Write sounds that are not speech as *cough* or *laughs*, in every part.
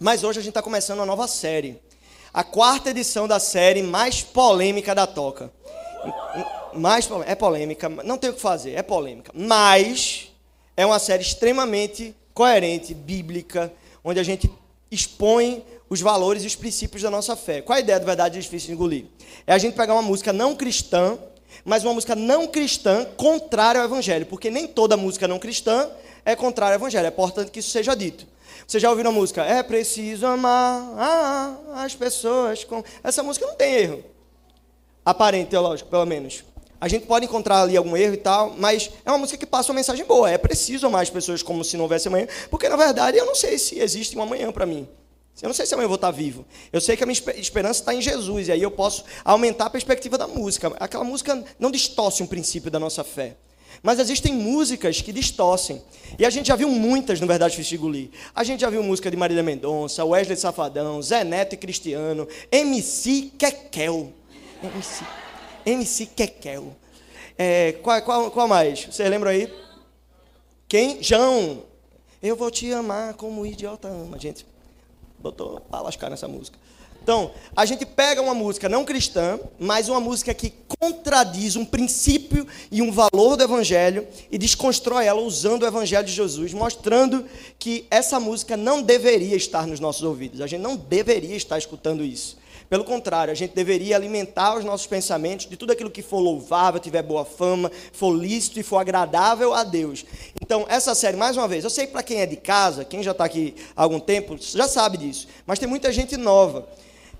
Mas hoje a gente está começando uma nova série. A quarta edição da série mais polêmica da Toca. Mais é polêmica, não tem o que fazer, é polêmica. Mas é uma série extremamente coerente, bíblica, onde a gente expõe os valores e os princípios da nossa fé. Qual a ideia do verdade difícil de engolir? É a gente pegar uma música não cristã, mas uma música não cristã contrária ao evangelho, porque nem toda música não cristã é contrária ao evangelho. É importante que isso seja dito. Você já ouviu a música? É preciso amar ah, as pessoas com. Essa música não tem erro. Aparente, teológico, pelo menos. A gente pode encontrar ali algum erro e tal, mas é uma música que passa uma mensagem boa. É preciso amar as pessoas como se não houvesse amanhã, porque na verdade eu não sei se existe um amanhã para mim. Eu não sei se amanhã eu vou estar vivo. Eu sei que a minha esperança está em Jesus, e aí eu posso aumentar a perspectiva da música. Aquela música não distorce um princípio da nossa fé. Mas existem músicas que distorcem. E a gente já viu muitas, na verdade, Fistigulir. A gente já viu música de Marília Mendonça, Wesley Safadão, Zé Neto e Cristiano, MC Kekel. MC, MC Kekel. É, qual, qual, qual mais? Vocês lembram aí? Quem? João. Eu vou te amar como o idiota ama, gente botou para lascar nessa música. Então, a gente pega uma música não cristã, mas uma música que contradiz um princípio e um valor do Evangelho e desconstrói ela usando o Evangelho de Jesus, mostrando que essa música não deveria estar nos nossos ouvidos. A gente não deveria estar escutando isso. Pelo contrário, a gente deveria alimentar os nossos pensamentos de tudo aquilo que for louvável, tiver boa fama, for lícito e for agradável a Deus. Então, essa série, mais uma vez, eu sei para quem é de casa, quem já está aqui há algum tempo, já sabe disso, mas tem muita gente nova.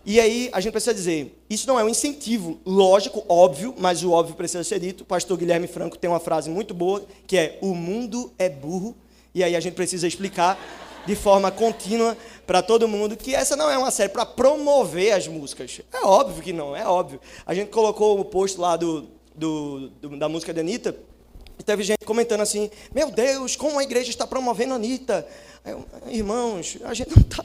E aí a gente precisa dizer, isso não é um incentivo, lógico, óbvio, mas o óbvio precisa ser dito. O pastor Guilherme Franco tem uma frase muito boa, que é: "O mundo é burro". E aí a gente precisa explicar de forma contínua para todo mundo que essa não é uma série para promover as músicas. É óbvio que não, é óbvio. A gente colocou o post lá do, do, do da música da Anitta, teve gente comentando assim: Meu Deus, como a igreja está promovendo a Anitta. Eu, Irmãos, a gente não está.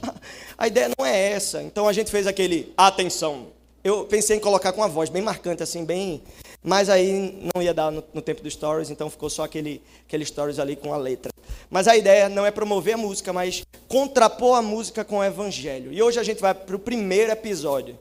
A ideia não é essa. Então a gente fez aquele atenção. Eu pensei em colocar com a voz bem marcante, assim, bem. Mas aí não ia dar no, no tempo dos stories, então ficou só aquele, aquele stories ali com a letra. Mas a ideia não é promover a música, mas contrapor a música com o evangelho. E hoje a gente vai para o primeiro episódio.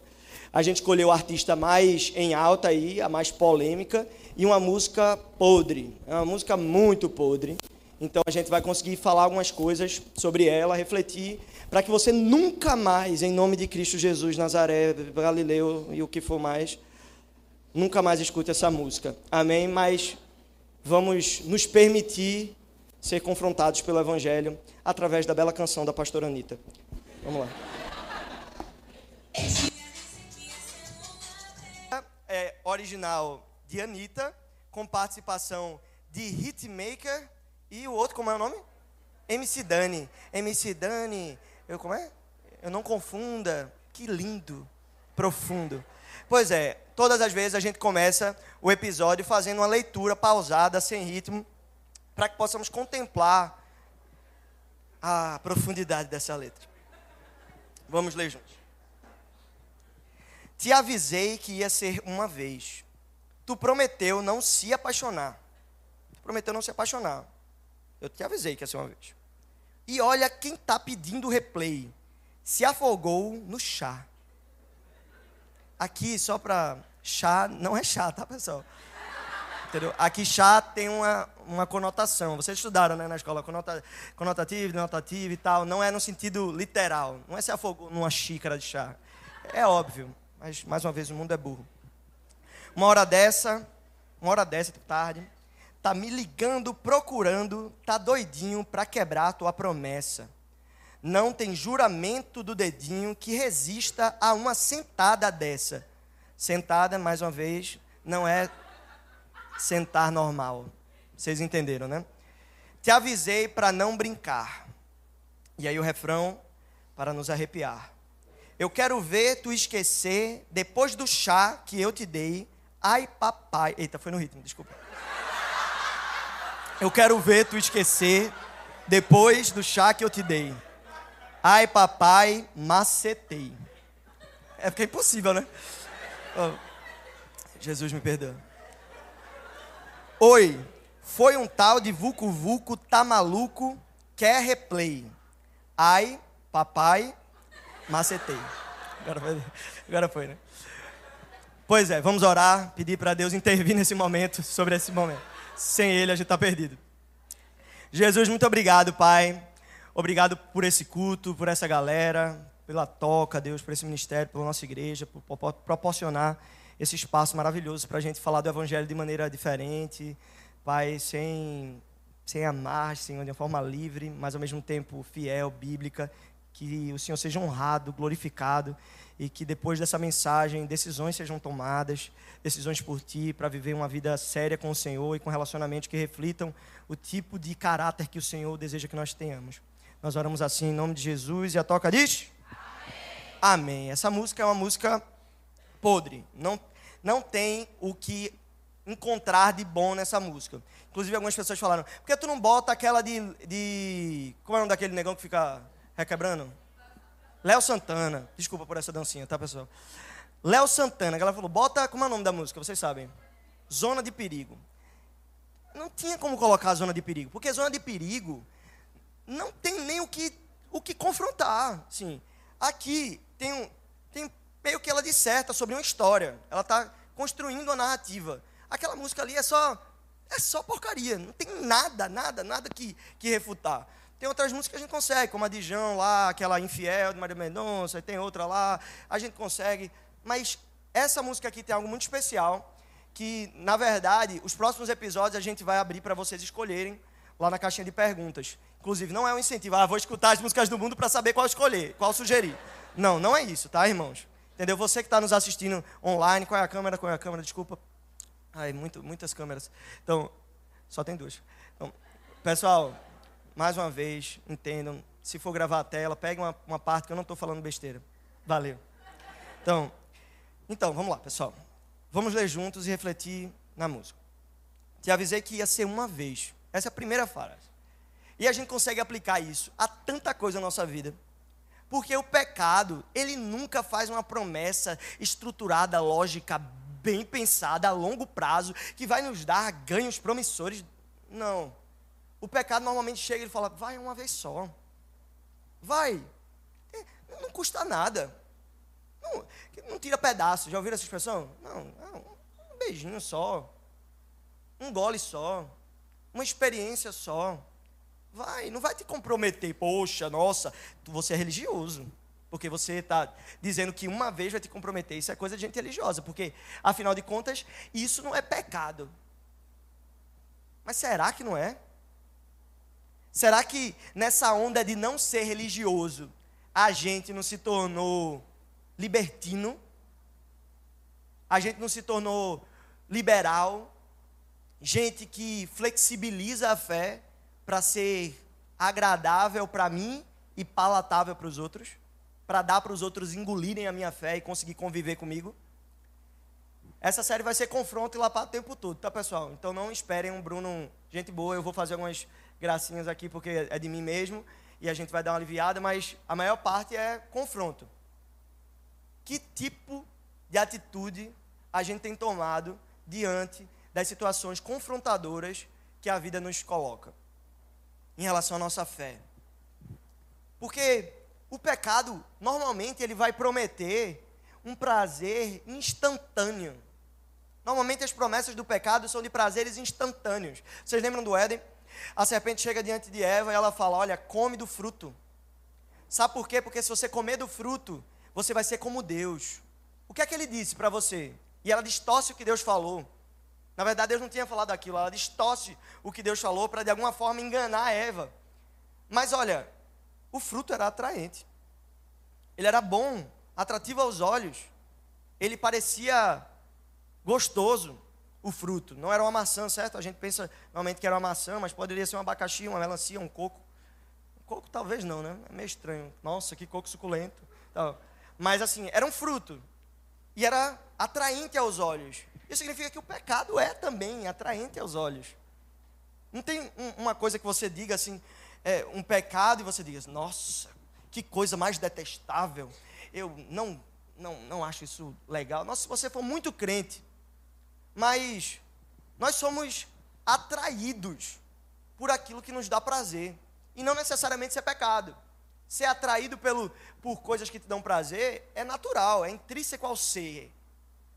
A gente escolheu o artista mais em alta aí, a mais polêmica, e uma música podre. É uma música muito podre. Então a gente vai conseguir falar algumas coisas sobre ela, refletir, para que você nunca mais, em nome de Cristo Jesus, Nazaré, Galileu e o que for mais, nunca mais escute essa música. Amém? Mas vamos nos permitir ser confrontados pelo Evangelho através da bela canção da pastora Anitta. Vamos lá. É original de Anitta, com participação de Hitmaker e o outro, como é o nome? MC Dani. MC Dani, eu como é? Eu não confunda. Que lindo, profundo. Pois é, todas as vezes a gente começa o episódio fazendo uma leitura pausada, sem ritmo, para que possamos contemplar a profundidade dessa letra. Vamos ler juntos. Te avisei que ia ser uma vez. Tu prometeu não se apaixonar. Tu prometeu não se apaixonar. Eu te avisei que ia ser uma vez. E olha quem está pedindo replay. Se afogou no chá. Aqui, só para chá, não é chá, tá, pessoal? Entendeu? Aqui chá tem uma, uma conotação. Vocês estudaram né, na escola conota, conotativo, denotativo e tal. Não é no sentido literal. Não é se afogou numa xícara de chá. É óbvio. Mas, mais uma vez, o mundo é burro. Uma hora dessa, uma hora dessa, de tarde, tá me ligando, procurando, tá doidinho para quebrar tua promessa. Não tem juramento do dedinho que resista a uma sentada dessa. Sentada, mais uma vez, não é sentar normal. Vocês entenderam, né? Te avisei para não brincar. E aí o refrão para nos arrepiar. Eu quero ver tu esquecer depois do chá que eu te dei. Ai, papai. Eita, foi no ritmo, desculpa. Eu quero ver tu esquecer depois do chá que eu te dei. Ai, papai, macetei. É porque é impossível, né? Oh, Jesus me perdoa. Oi, foi um tal de Vucu Vucu, tá maluco, quer replay. Ai, papai, Macetei. Agora foi, agora foi, né? Pois é, vamos orar, pedir para Deus intervir nesse momento, sobre esse momento. Sem Ele a gente está perdido. Jesus, muito obrigado, Pai. Obrigado por esse culto, por essa galera, pela toca, Deus, por esse ministério, pela nossa igreja, por proporcionar esse espaço maravilhoso para a gente falar do Evangelho de maneira diferente, Pai, sem, sem amarras, sem, de forma livre, mas ao mesmo tempo fiel, bíblica, que o Senhor seja honrado, glorificado e que depois dessa mensagem decisões sejam tomadas, decisões por ti, para viver uma vida séria com o Senhor e com relacionamentos que reflitam o tipo de caráter que o Senhor deseja que nós tenhamos. Nós oramos assim em nome de Jesus e a toca diz? Amém. Amém. Essa música é uma música podre. Não, não tem o que encontrar de bom nessa música. Inclusive, algumas pessoas falaram: por que tu não bota aquela de. de como é o nome daquele negão que fica requebrando? Léo Santana. Desculpa por essa dancinha, tá, pessoal? Léo Santana, ela falou: bota. Como é o nome da música? Vocês sabem? Zona de Perigo. Não tinha como colocar a Zona de Perigo, porque Zona de Perigo não tem nem o que, o que confrontar. Sim. Aqui tem, um, tem meio que ela disserta sobre uma história. Ela está construindo a narrativa. Aquela música ali é só é só porcaria, não tem nada, nada, nada que, que refutar. Tem outras músicas que a gente consegue, como a de João lá, aquela Infiel de Maria Mendonça, tem outra lá, a gente consegue. Mas essa música aqui tem algo muito especial, que, na verdade, os próximos episódios a gente vai abrir para vocês escolherem lá na caixinha de perguntas. Inclusive, não é um incentivo, ah, vou escutar as músicas do mundo para saber qual escolher, qual sugerir. Não, não é isso, tá, irmãos? Entendeu? Você que está nos assistindo online, qual é a câmera? Qual é a câmera? Desculpa. Ai, muito, muitas câmeras. Então, só tem duas. Então, pessoal, mais uma vez, entendam. Se for gravar a tela, pegue uma, uma parte que eu não estou falando besteira. Valeu. Então, então, vamos lá, pessoal. Vamos ler juntos e refletir na música. Te avisei que ia ser uma vez. Essa é a primeira frase. E a gente consegue aplicar isso a tanta coisa na nossa vida. Porque o pecado, ele nunca faz uma promessa estruturada, lógica, bem pensada, a longo prazo, que vai nos dar ganhos promissores. Não. O pecado normalmente chega e fala: vai uma vez só. Vai. É, não custa nada. Não, não tira pedaço. Já ouviram essa expressão? Não, não. Um beijinho só. Um gole só. Uma experiência só. Vai, não vai te comprometer. Poxa, nossa, você é religioso. Porque você está dizendo que uma vez vai te comprometer. Isso é coisa de gente religiosa. Porque, afinal de contas, isso não é pecado. Mas será que não é? Será que nessa onda de não ser religioso, a gente não se tornou libertino? A gente não se tornou liberal? Gente que flexibiliza a fé para ser agradável para mim e palatável para os outros? para dar para os outros engolirem a minha fé e conseguir conviver comigo. Essa série vai ser confronto e lapado o tempo todo, tá, pessoal? Então não esperem um Bruno, gente boa, eu vou fazer algumas gracinhas aqui porque é de mim mesmo e a gente vai dar uma aliviada, mas a maior parte é confronto. Que tipo de atitude a gente tem tomado diante das situações confrontadoras que a vida nos coloca em relação à nossa fé? Porque o pecado, normalmente, ele vai prometer um prazer instantâneo. Normalmente, as promessas do pecado são de prazeres instantâneos. Vocês lembram do Éden? A serpente chega diante de Eva e ela fala: Olha, come do fruto. Sabe por quê? Porque se você comer do fruto, você vai ser como Deus. O que é que ele disse para você? E ela distorce o que Deus falou. Na verdade, Deus não tinha falado aquilo, ela distorce o que Deus falou para de alguma forma enganar Eva. Mas olha, o fruto era atraente. Ele era bom, atrativo aos olhos. Ele parecia gostoso, o fruto. Não era uma maçã, certo? A gente pensa normalmente que era uma maçã, mas poderia ser um abacaxi, uma melancia, um coco. Um coco talvez não, né? É meio estranho. Nossa, que coco suculento. Mas assim, era um fruto. E era atraente aos olhos. Isso significa que o pecado é também atraente aos olhos. Não tem uma coisa que você diga assim, é, um pecado e você diz, nossa, que coisa mais detestável. Eu não, não, não acho isso legal. Nossa, se você for muito crente, mas nós somos atraídos por aquilo que nos dá prazer. E não necessariamente isso é pecado. ser atraído pelo, por coisas que te dão prazer é natural, é intrínseco ao ser.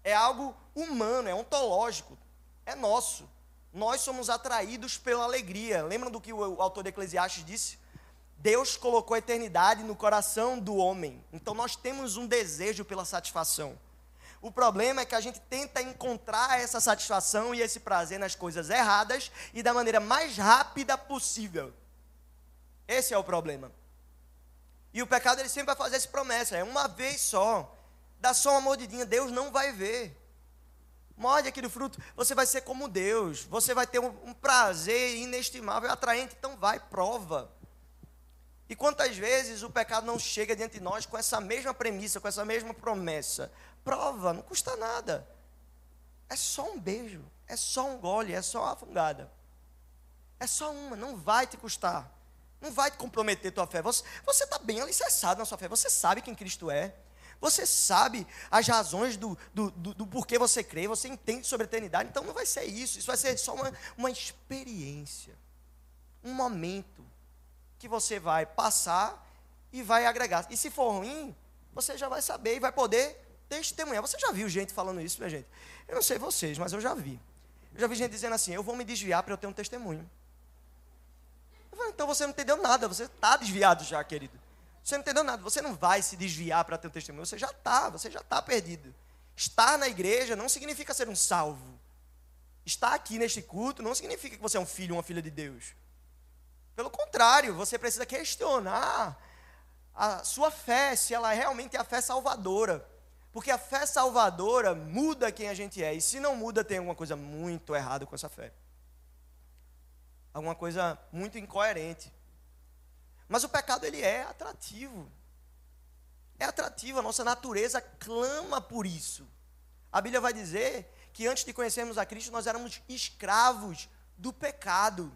É algo humano, é ontológico, é nosso. Nós somos atraídos pela alegria. Lembram do que o autor de Eclesiastes disse? Deus colocou a eternidade no coração do homem. Então nós temos um desejo pela satisfação. O problema é que a gente tenta encontrar essa satisfação e esse prazer nas coisas erradas e da maneira mais rápida possível. Esse é o problema. E o pecado ele sempre vai fazer essa promessa, é uma vez só. Dá só uma mordidinha, Deus não vai ver. Morde aqui do fruto, você vai ser como Deus, você vai ter um, um prazer inestimável, atraente, então vai, prova. E quantas vezes o pecado não chega diante de nós com essa mesma premissa, com essa mesma promessa? Prova, não custa nada. É só um beijo, é só um gole, é só uma fungada. É só uma, não vai te custar. Não vai te comprometer tua fé. Você está bem alicerçado na sua fé. Você sabe quem Cristo é. Você sabe as razões do, do, do, do, porquê você crê. Você entende sobre a eternidade. Então não vai ser isso. Isso vai ser só uma, uma experiência. Um momento que você vai passar e vai agregar. E se for ruim, você já vai saber e vai poder testemunhar. Você já viu gente falando isso, minha gente? Eu não sei vocês, mas eu já vi. Eu já vi gente dizendo assim: eu vou me desviar para eu ter um testemunho. Falei, então você não entendeu nada, você está desviado já, querido. Você não entendeu nada, você não vai se desviar para ter um testemunho, você já está, você já está perdido. Estar na igreja não significa ser um salvo. Estar aqui neste culto não significa que você é um filho uma filha de Deus. Pelo contrário, você precisa questionar a sua fé, se ela realmente é a fé salvadora. Porque a fé salvadora muda quem a gente é. E se não muda, tem alguma coisa muito errada com essa fé alguma coisa muito incoerente. Mas o pecado ele é atrativo. É atrativo, a nossa natureza clama por isso. A Bíblia vai dizer que antes de conhecermos a Cristo nós éramos escravos do pecado,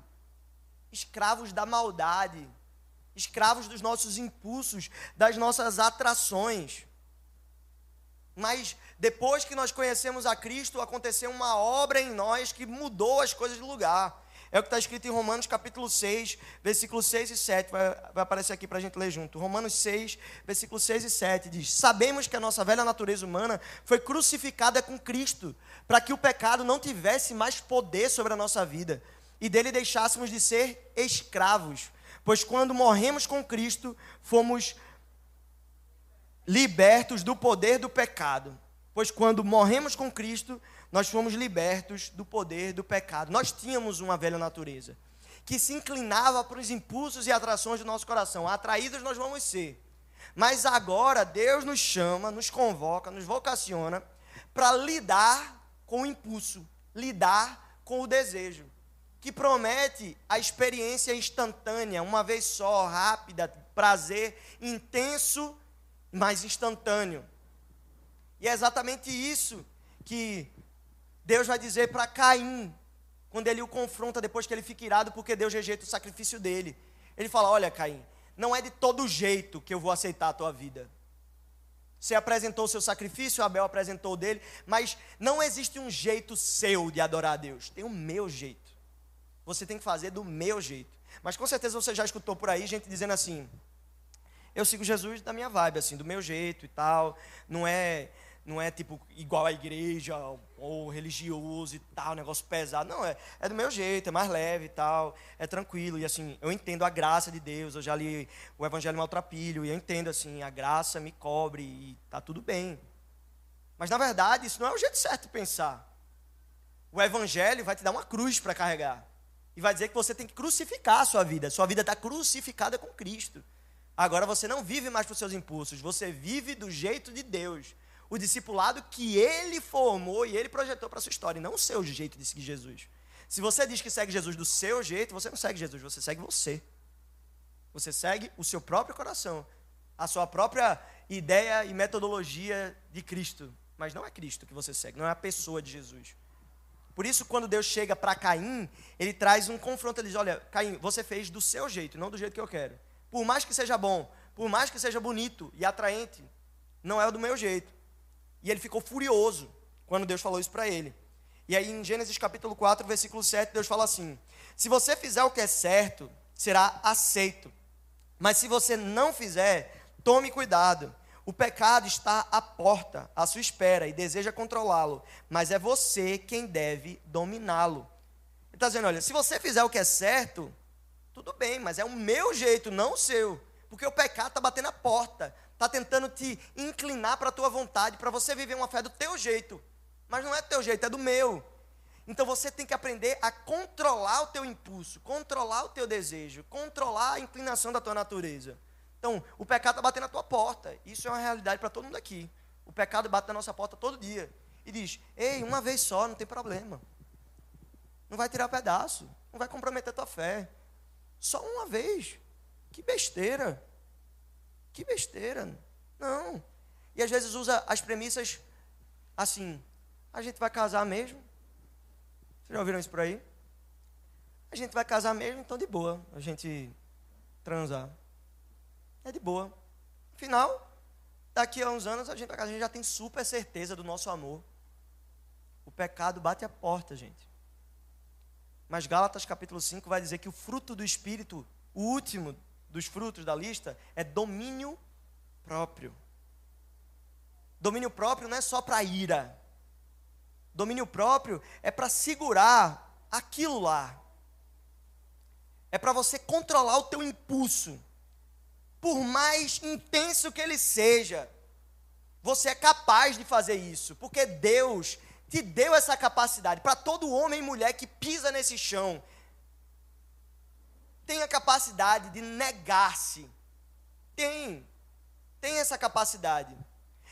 escravos da maldade, escravos dos nossos impulsos, das nossas atrações. Mas depois que nós conhecemos a Cristo, aconteceu uma obra em nós que mudou as coisas de lugar. É o que está escrito em Romanos capítulo 6, versículos 6 e 7. Vai, vai aparecer aqui para a gente ler junto. Romanos 6, versículos 6 e 7 diz: Sabemos que a nossa velha natureza humana foi crucificada com Cristo, para que o pecado não tivesse mais poder sobre a nossa vida e dele deixássemos de ser escravos. Pois quando morremos com Cristo, fomos libertos do poder do pecado. Pois quando morremos com Cristo, nós fomos libertos do poder do pecado. Nós tínhamos uma velha natureza que se inclinava para os impulsos e atrações do nosso coração. Atraídos nós vamos ser. Mas agora Deus nos chama, nos convoca, nos vocaciona para lidar com o impulso, lidar com o desejo, que promete a experiência instantânea, uma vez só, rápida, prazer intenso, mas instantâneo. E é exatamente isso que Deus vai dizer para Caim, quando ele o confronta depois que ele fica irado porque Deus rejeita o sacrifício dele. Ele fala: Olha, Caim, não é de todo jeito que eu vou aceitar a tua vida. Você apresentou o seu sacrifício, Abel apresentou o dele, mas não existe um jeito seu de adorar a Deus. Tem o meu jeito. Você tem que fazer do meu jeito. Mas com certeza você já escutou por aí gente dizendo assim: Eu sigo Jesus da minha vibe, assim, do meu jeito e tal. Não é não é tipo igual à igreja ou religioso e tal, negócio pesado. Não, é, é do meu jeito, é mais leve e tal, é tranquilo. E assim, eu entendo a graça de Deus, eu já li o Evangelho Maltrapilho, e eu entendo assim, a graça me cobre e tá tudo bem. Mas na verdade, isso não é o jeito certo de pensar. O Evangelho vai te dar uma cruz para carregar. E vai dizer que você tem que crucificar a sua vida. Sua vida está crucificada com Cristo. Agora você não vive mais os seus impulsos, você vive do jeito de Deus o discipulado que ele formou e ele projetou para a sua história, e não o seu jeito de seguir Jesus. Se você diz que segue Jesus do seu jeito, você não segue Jesus, você segue você. Você segue o seu próprio coração, a sua própria ideia e metodologia de Cristo. Mas não é Cristo que você segue, não é a pessoa de Jesus. Por isso, quando Deus chega para Caim, ele traz um confronto. Ele diz: Olha, Caim, você fez do seu jeito, não do jeito que eu quero. Por mais que seja bom, por mais que seja bonito e atraente, não é do meu jeito. E ele ficou furioso quando Deus falou isso para ele. E aí em Gênesis capítulo 4, versículo 7, Deus fala assim: Se você fizer o que é certo, será aceito. Mas se você não fizer, tome cuidado. O pecado está à porta, à sua espera, e deseja controlá-lo, mas é você quem deve dominá-lo. Ele está dizendo: olha, se você fizer o que é certo, tudo bem, mas é o meu jeito, não o seu. Porque o pecado está batendo a porta, está tentando te inclinar para a tua vontade, para você viver uma fé do teu jeito. Mas não é do teu jeito, é do meu. Então você tem que aprender a controlar o teu impulso, controlar o teu desejo, controlar a inclinação da tua natureza. Então, o pecado está batendo na tua porta. Isso é uma realidade para todo mundo aqui. O pecado bate na nossa porta todo dia. E diz: Ei, uma vez só, não tem problema. Não vai tirar pedaço. Não vai comprometer a tua fé. Só uma vez. Que besteira. Que besteira. Não. E às vezes usa as premissas assim: a gente vai casar mesmo. Vocês já ouviram isso por aí? A gente vai casar mesmo, então de boa. A gente transar. É de boa. Afinal, daqui a uns anos a gente, a gente já tem super certeza do nosso amor. O pecado bate a porta, gente. Mas Gálatas capítulo 5 vai dizer que o fruto do Espírito, o último dos frutos da lista, é domínio próprio. Domínio próprio não é só para ira. Domínio próprio é para segurar aquilo lá. É para você controlar o teu impulso por mais intenso que ele seja, você é capaz de fazer isso, porque Deus te deu essa capacidade. Para todo homem e mulher que pisa nesse chão, tem a capacidade de negar-se. Tem, tem essa capacidade.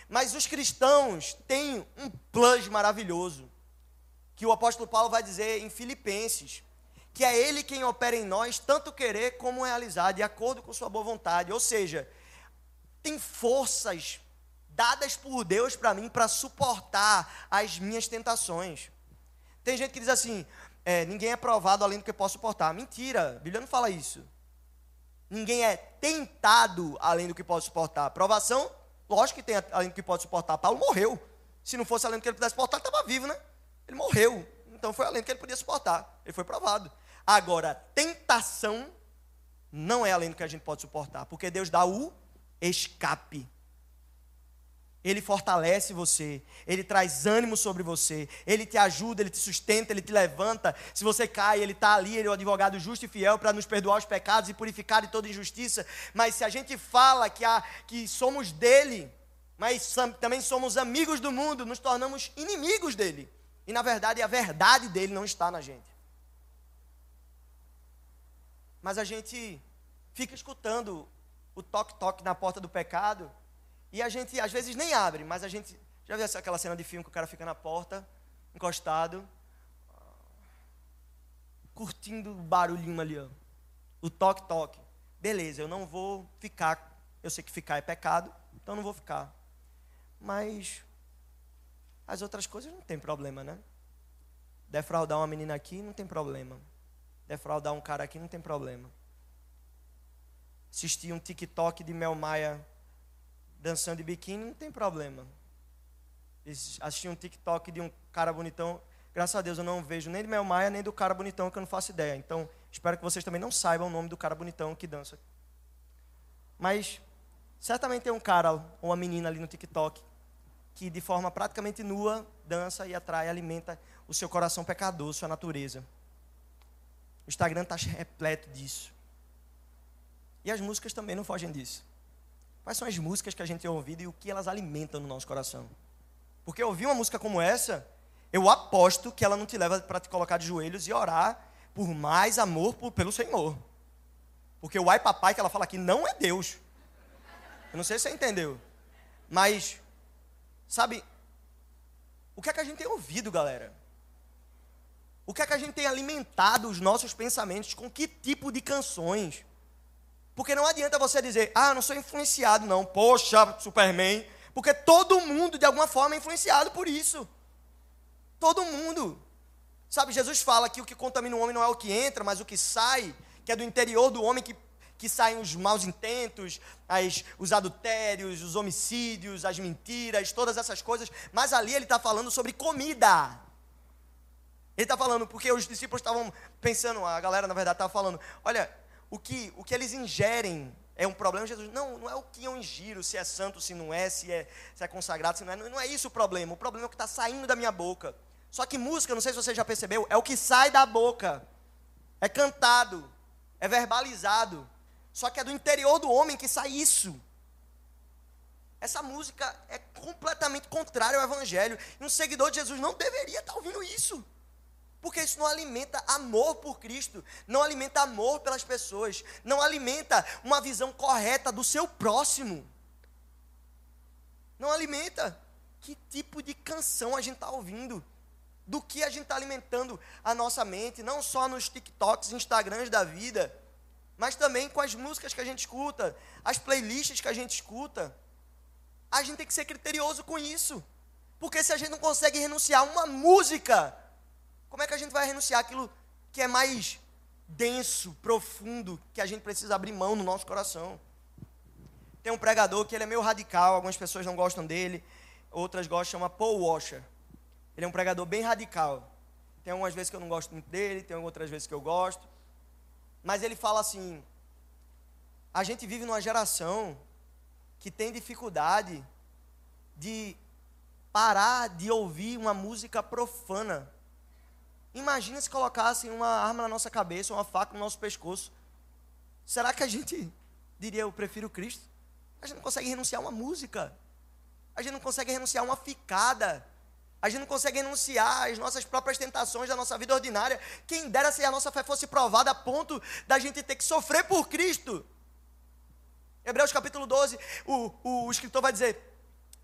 Mas os cristãos têm um plus maravilhoso, que o apóstolo Paulo vai dizer em Filipenses que é Ele quem opera em nós, tanto querer como realizar, de acordo com Sua boa vontade. Ou seja, tem forças dadas por Deus para mim para suportar as minhas tentações. Tem gente que diz assim: é, ninguém é provado além do que pode suportar. Mentira, a Bíblia não fala isso. Ninguém é tentado além do que pode suportar. Provação, lógico que tem além do que pode suportar. Paulo morreu. Se não fosse além do que ele pudesse suportar, ele estava vivo, né? Ele morreu. Então foi além do que ele podia suportar. Ele foi provado. Agora, tentação não é além do que a gente pode suportar, porque Deus dá o escape. Ele fortalece você, ele traz ânimo sobre você, ele te ajuda, ele te sustenta, ele te levanta. Se você cai, ele está ali, ele é o advogado justo e fiel para nos perdoar os pecados e purificar de toda injustiça. Mas se a gente fala que, há, que somos dele, mas também somos amigos do mundo, nos tornamos inimigos dele. E na verdade, a verdade dele não está na gente. Mas a gente fica escutando o toque-toque na porta do pecado e a gente às vezes nem abre, mas a gente. Já viu aquela cena de filme que o cara fica na porta, encostado, curtindo o barulhinho ali, ó. O toque-toque. Beleza, eu não vou ficar. Eu sei que ficar é pecado, então não vou ficar. Mas as outras coisas não tem problema, né? Defraudar uma menina aqui não tem problema defraudar um cara aqui não tem problema. Assistir um TikTok de Mel Maia dançando de biquíni não tem problema. Assistir um TikTok de um cara bonitão, graças a Deus eu não vejo nem de Mel Maia nem do cara bonitão que eu não faço ideia. Então, espero que vocês também não saibam o nome do cara bonitão que dança. Mas certamente tem um cara ou uma menina ali no TikTok que de forma praticamente nua dança e atrai, alimenta o seu coração pecador, sua natureza. O Instagram está repleto disso. E as músicas também não fogem disso. Quais são as músicas que a gente tem ouvido e o que elas alimentam no nosso coração? Porque ouvir uma música como essa, eu aposto que ela não te leva para te colocar de joelhos e orar por mais amor por, pelo Senhor. Porque o ai papai que ela fala aqui não é Deus. Eu não sei se você entendeu. Mas, sabe, o que é que a gente tem ouvido, galera? O que é que a gente tem alimentado os nossos pensamentos com que tipo de canções? Porque não adianta você dizer, ah, não sou influenciado, não. Poxa, Superman. Porque todo mundo, de alguma forma, é influenciado por isso. Todo mundo. Sabe, Jesus fala que o que contamina o homem não é o que entra, mas o que sai, que é do interior do homem que, que saem os maus intentos, as, os adultérios, os homicídios, as mentiras, todas essas coisas. Mas ali ele está falando sobre comida. Ele está falando, porque os discípulos estavam pensando, a galera na verdade estava falando, olha, o que, o que eles ingerem é um problema Jesus. Não, não é o que eu ingiro, se é santo, se não é, se é, se é consagrado, se não é. Não, não é isso o problema. O problema é o que está saindo da minha boca. Só que música, não sei se você já percebeu, é o que sai da boca. É cantado, é verbalizado. Só que é do interior do homem que sai isso. Essa música é completamente contrária ao Evangelho. E um seguidor de Jesus não deveria estar ouvindo isso. Porque isso não alimenta amor por Cristo, não alimenta amor pelas pessoas, não alimenta uma visão correta do seu próximo. Não alimenta. Que tipo de canção a gente está ouvindo? Do que a gente está alimentando a nossa mente, não só nos TikToks, Instagrams da vida, mas também com as músicas que a gente escuta, as playlists que a gente escuta. A gente tem que ser criterioso com isso. Porque se a gente não consegue renunciar a uma música, como é que a gente vai renunciar aquilo que é mais denso, profundo, que a gente precisa abrir mão no nosso coração? Tem um pregador que ele é meio radical, algumas pessoas não gostam dele, outras gostam, chama Paul Washer. Ele é um pregador bem radical. Tem algumas vezes que eu não gosto muito dele, tem outras vezes que eu gosto. Mas ele fala assim: a gente vive numa geração que tem dificuldade de parar de ouvir uma música profana. Imagina se colocassem uma arma na nossa cabeça, uma faca no nosso pescoço. Será que a gente *laughs* diria eu prefiro Cristo? A gente não consegue renunciar a uma música. A gente não consegue renunciar a uma ficada. A gente não consegue renunciar às nossas próprias tentações da nossa vida ordinária. Quem dera se a nossa fé fosse provada a ponto da gente ter que sofrer por Cristo. Hebreus capítulo 12, o, o, o escritor vai dizer: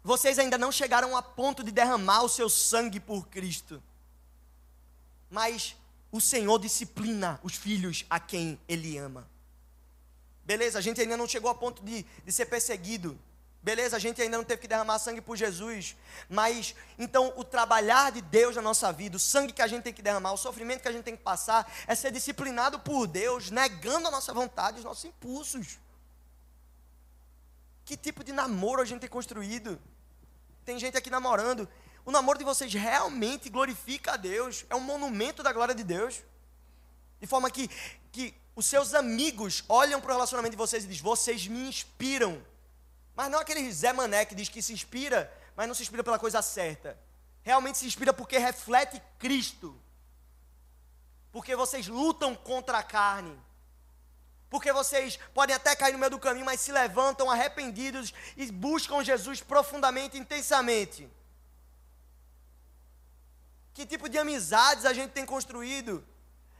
Vocês ainda não chegaram a ponto de derramar o seu sangue por Cristo mas o Senhor disciplina os filhos a quem Ele ama. Beleza, a gente ainda não chegou a ponto de, de ser perseguido. Beleza, a gente ainda não teve que derramar sangue por Jesus. Mas, então, o trabalhar de Deus na nossa vida, o sangue que a gente tem que derramar, o sofrimento que a gente tem que passar, é ser disciplinado por Deus, negando a nossa vontade, os nossos impulsos. Que tipo de namoro a gente tem construído? Tem gente aqui namorando o namoro de vocês realmente glorifica a Deus, é um monumento da glória de Deus. De forma que, que os seus amigos olham para o relacionamento de vocês e dizem: Vocês me inspiram. Mas não aquele Zé Mané que diz que se inspira, mas não se inspira pela coisa certa. Realmente se inspira porque reflete Cristo. Porque vocês lutam contra a carne. Porque vocês podem até cair no meio do caminho, mas se levantam arrependidos e buscam Jesus profundamente, intensamente. Que tipo de amizades a gente tem construído?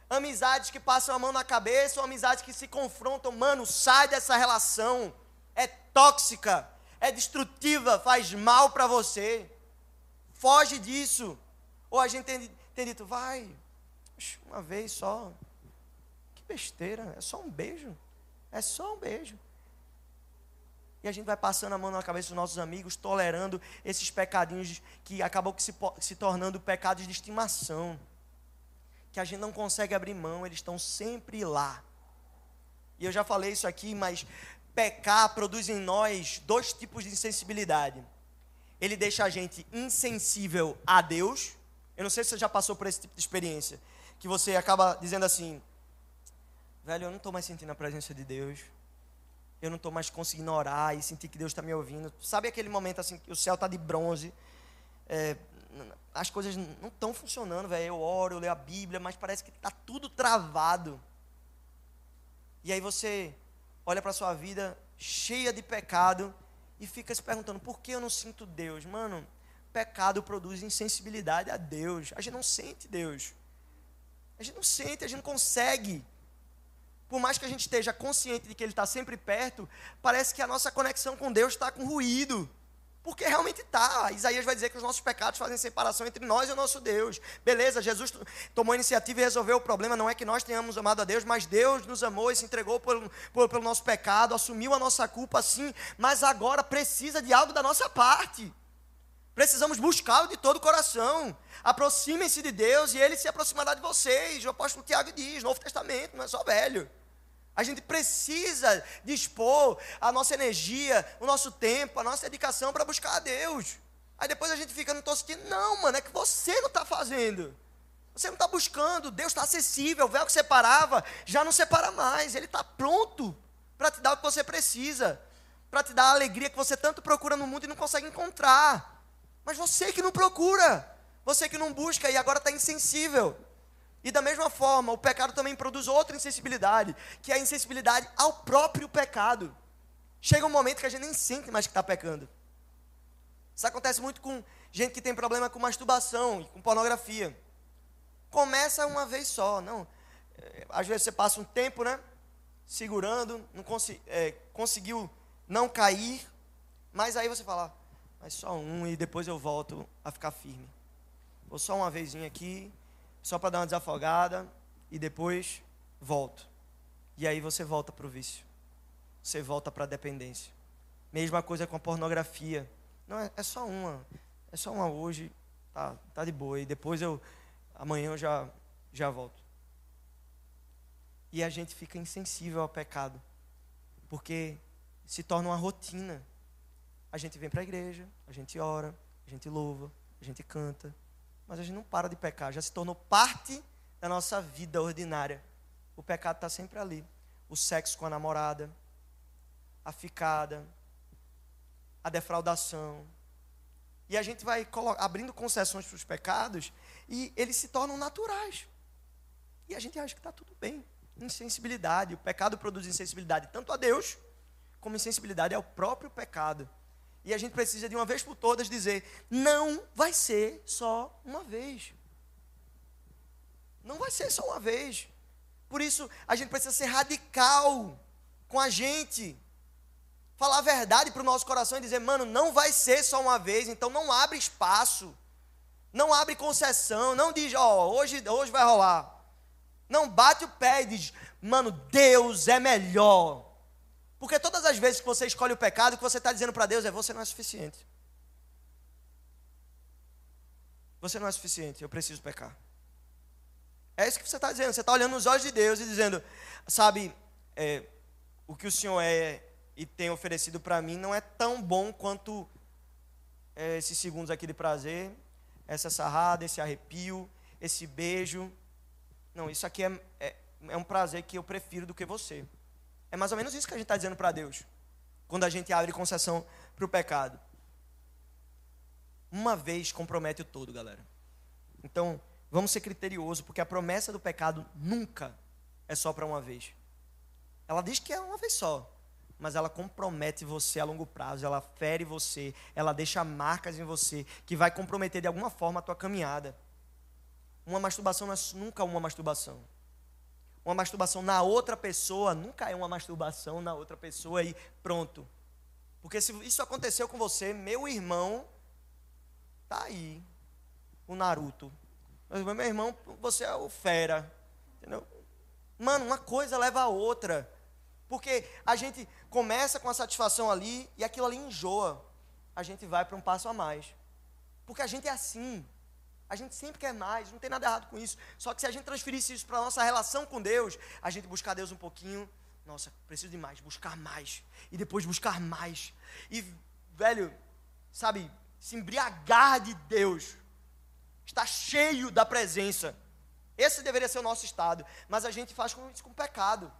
Amizades que passam a mão na cabeça ou amizades que se confrontam? Mano, sai dessa relação. É tóxica, é destrutiva, faz mal para você. Foge disso. Ou a gente tem, tem dito, vai, uma vez só. Que besteira, é só um beijo. É só um beijo. E a gente vai passando a mão na cabeça dos nossos amigos, tolerando esses pecadinhos que acabam se, se tornando pecados de estimação. Que a gente não consegue abrir mão, eles estão sempre lá. E eu já falei isso aqui, mas pecar produz em nós dois tipos de insensibilidade. Ele deixa a gente insensível a Deus. Eu não sei se você já passou por esse tipo de experiência. Que você acaba dizendo assim: velho, eu não estou mais sentindo a presença de Deus eu não estou mais conseguindo orar e sentir que Deus está me ouvindo. Sabe aquele momento assim que o céu está de bronze, é, as coisas não estão funcionando, velho. Eu oro, eu leio a Bíblia, mas parece que está tudo travado. E aí você olha para sua vida cheia de pecado e fica se perguntando: por que eu não sinto Deus? Mano, pecado produz insensibilidade a Deus. A gente não sente Deus. A gente não sente, a gente não consegue por mais que a gente esteja consciente de que Ele está sempre perto, parece que a nossa conexão com Deus está com ruído. Porque realmente está. Isaías vai dizer que os nossos pecados fazem separação entre nós e o nosso Deus. Beleza, Jesus tomou a iniciativa e resolveu o problema. Não é que nós tenhamos amado a Deus, mas Deus nos amou e se entregou pelo, pelo, nosso pecado, assumiu a nossa culpa, sim. Mas agora precisa de algo da nossa parte. Precisamos buscá-lo de todo o coração. Aproximem-se de Deus e ele se aproximará de vocês. O apóstolo Tiago diz, Novo Testamento, não é só velho. A gente precisa dispor a nossa energia, o nosso tempo, a nossa dedicação para buscar a Deus. Aí depois a gente fica, não estou sentindo, não, mano, é que você não está fazendo. Você não está buscando, Deus está acessível, o véu que separava já não separa mais, Ele está pronto para te dar o que você precisa, para te dar a alegria que você tanto procura no mundo e não consegue encontrar. Mas você que não procura, você que não busca e agora está insensível. E da mesma forma, o pecado também produz outra insensibilidade, que é a insensibilidade ao próprio pecado. Chega um momento que a gente nem sente mais que está pecando. Isso acontece muito com gente que tem problema com masturbação e com pornografia. Começa uma vez só, não. É, às vezes você passa um tempo, né? Segurando, não é, conseguiu não cair, mas aí você fala, mas só um e depois eu volto a ficar firme. Vou só uma vezinha aqui, só para dar uma desafogada e depois volto. E aí você volta para o vício. Você volta para a dependência. Mesma coisa com a pornografia. Não, é, é, só uma. É só uma hoje. Tá, tá de boa. E depois eu. Amanhã eu já, já volto. E a gente fica insensível ao pecado. Porque se torna uma rotina. A gente vem para a igreja, a gente ora, a gente louva, a gente canta, mas a gente não para de pecar, já se tornou parte da nossa vida ordinária. O pecado está sempre ali. O sexo com a namorada, a ficada, a defraudação. E a gente vai abrindo concessões para os pecados e eles se tornam naturais. E a gente acha que está tudo bem. Insensibilidade. O pecado produz insensibilidade tanto a Deus, como insensibilidade ao próprio pecado. E a gente precisa de uma vez por todas dizer: não vai ser só uma vez. Não vai ser só uma vez. Por isso, a gente precisa ser radical com a gente. Falar a verdade para o nosso coração e dizer: mano, não vai ser só uma vez, então não abre espaço. Não abre concessão. Não diz: ó, oh, hoje, hoje vai rolar. Não bate o pé e diz: mano, Deus é melhor. Porque todas as vezes que você escolhe o pecado, o que você está dizendo para Deus é: você não é suficiente. Você não é suficiente, eu preciso pecar. É isso que você está dizendo. Você está olhando nos olhos de Deus e dizendo: sabe, é, o que o Senhor é e tem oferecido para mim não é tão bom quanto é, esses segundos aqui de prazer, essa sarrada, esse arrepio, esse beijo. Não, isso aqui é, é, é um prazer que eu prefiro do que você. É mais ou menos isso que a gente está dizendo para Deus, quando a gente abre concessão para o pecado. Uma vez compromete o todo, galera. Então, vamos ser criteriosos, porque a promessa do pecado nunca é só para uma vez. Ela diz que é uma vez só, mas ela compromete você a longo prazo, ela fere você, ela deixa marcas em você, que vai comprometer de alguma forma a tua caminhada. Uma masturbação não é nunca uma masturbação uma masturbação na outra pessoa nunca é uma masturbação na outra pessoa e pronto. Porque se isso aconteceu com você, meu irmão tá aí, o Naruto. Mas meu irmão, você é o fera, entendeu? Mano, uma coisa leva a outra. Porque a gente começa com a satisfação ali e aquilo ali enjoa. A gente vai para um passo a mais. Porque a gente é assim. A gente sempre quer mais, não tem nada errado com isso. Só que se a gente transferisse isso para a nossa relação com Deus, a gente buscar Deus um pouquinho, nossa, preciso de mais, buscar mais. E depois buscar mais. E, velho, sabe, se embriagar de Deus. Estar cheio da presença. Esse deveria ser o nosso estado. Mas a gente faz com isso com pecado.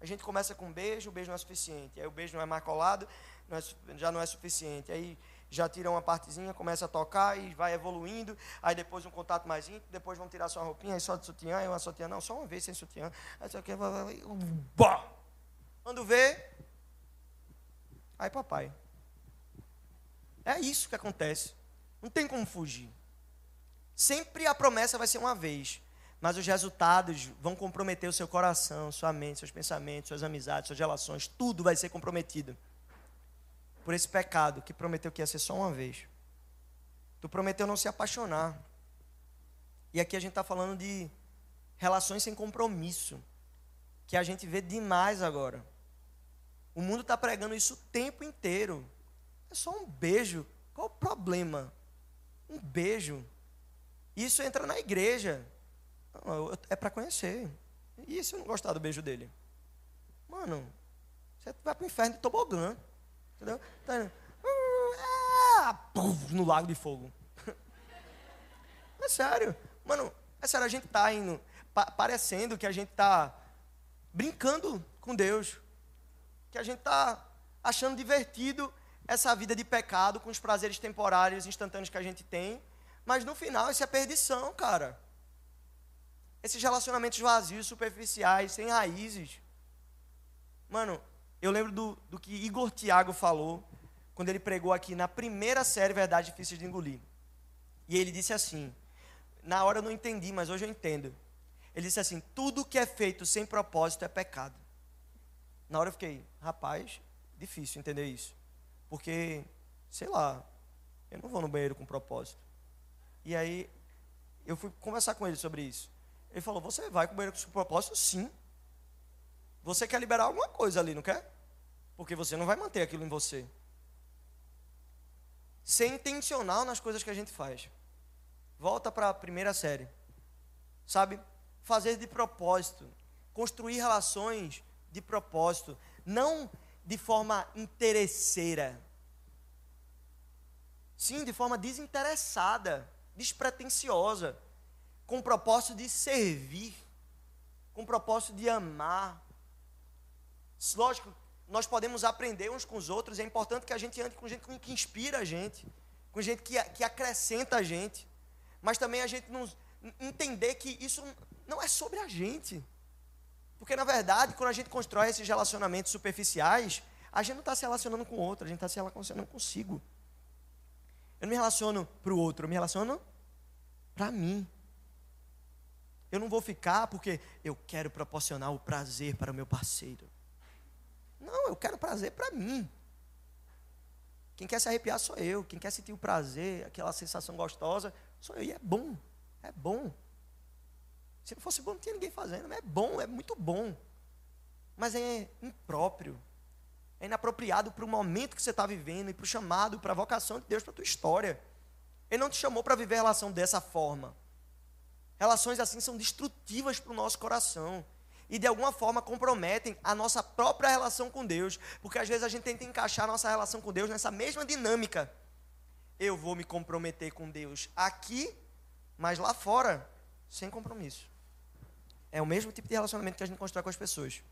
A gente começa com um beijo, o beijo não é suficiente. Aí o beijo não é maculado, não é, já não é suficiente. Aí já tira uma partezinha, começa a tocar e vai evoluindo. Aí depois um contato mais íntimo, depois vão tirar sua roupinha, aí só de sutiã, aí uma sutiã, não, só uma vez sem sutiã. Aí só que Quando vê, aí papai. É isso que acontece. Não tem como fugir. Sempre a promessa vai ser uma vez, mas os resultados vão comprometer o seu coração, sua mente, seus pensamentos, suas amizades, suas relações, tudo vai ser comprometido por esse pecado que prometeu que ia ser só uma vez. Tu prometeu não se apaixonar. E aqui a gente está falando de relações sem compromisso, que a gente vê demais agora. O mundo está pregando isso o tempo inteiro. É só um beijo. Qual o problema? Um beijo. Isso entra na igreja. é para conhecer. E se eu não gostar do beijo dele? Mano, você vai para o inferno de tobogã. Entendeu? Tá, ah, no lago de fogo. *laughs* É sério. Mano, é sério, a gente está indo, pa parecendo que a gente está brincando com Deus. que a gente está achando divertido essa vida de pecado com os prazeres temporários instantâneos que a gente tem, mas no final isso é perdição, cara. Esses relacionamentos vazios, superficiais, sem raízes. Mano, eu lembro do, do que Igor Tiago falou quando ele pregou aqui na primeira série Verdade Difícil de Engolir. E ele disse assim: na hora eu não entendi, mas hoje eu entendo. Ele disse assim: tudo que é feito sem propósito é pecado. Na hora eu fiquei, rapaz, difícil entender isso. Porque, sei lá, eu não vou no banheiro com propósito. E aí eu fui conversar com ele sobre isso. Ele falou: Você vai com o banheiro com propósito? Sim. Você quer liberar alguma coisa ali, não quer? Porque você não vai manter aquilo em você. Ser intencional nas coisas que a gente faz. Volta para a primeira série. Sabe? Fazer de propósito. Construir relações de propósito. Não de forma interesseira. Sim, de forma desinteressada, despretensiosa com o propósito de servir, com o propósito de amar. Lógico, nós podemos aprender uns com os outros, é importante que a gente ande com gente que inspira a gente, com gente que, que acrescenta a gente, mas também a gente não entender que isso não é sobre a gente. Porque, na verdade, quando a gente constrói esses relacionamentos superficiais, a gente não está se relacionando com o outro, a gente está se relacionando consigo. Eu não me relaciono para o outro, eu me relaciono para mim. Eu não vou ficar porque eu quero proporcionar o prazer para o meu parceiro. Não, eu quero prazer para mim. Quem quer se arrepiar sou eu. Quem quer sentir o prazer, aquela sensação gostosa, sou eu. E é bom. É bom. Se não fosse bom, não tinha ninguém fazendo. Mas é bom, é muito bom. Mas é impróprio. É inapropriado para o momento que você está vivendo e para o chamado, para a vocação de Deus para a tua história. Ele não te chamou para viver a relação dessa forma. Relações assim são destrutivas para o nosso coração e de alguma forma comprometem a nossa própria relação com Deus, porque às vezes a gente tenta encaixar a nossa relação com Deus nessa mesma dinâmica. Eu vou me comprometer com Deus aqui, mas lá fora, sem compromisso. É o mesmo tipo de relacionamento que a gente constrói com as pessoas.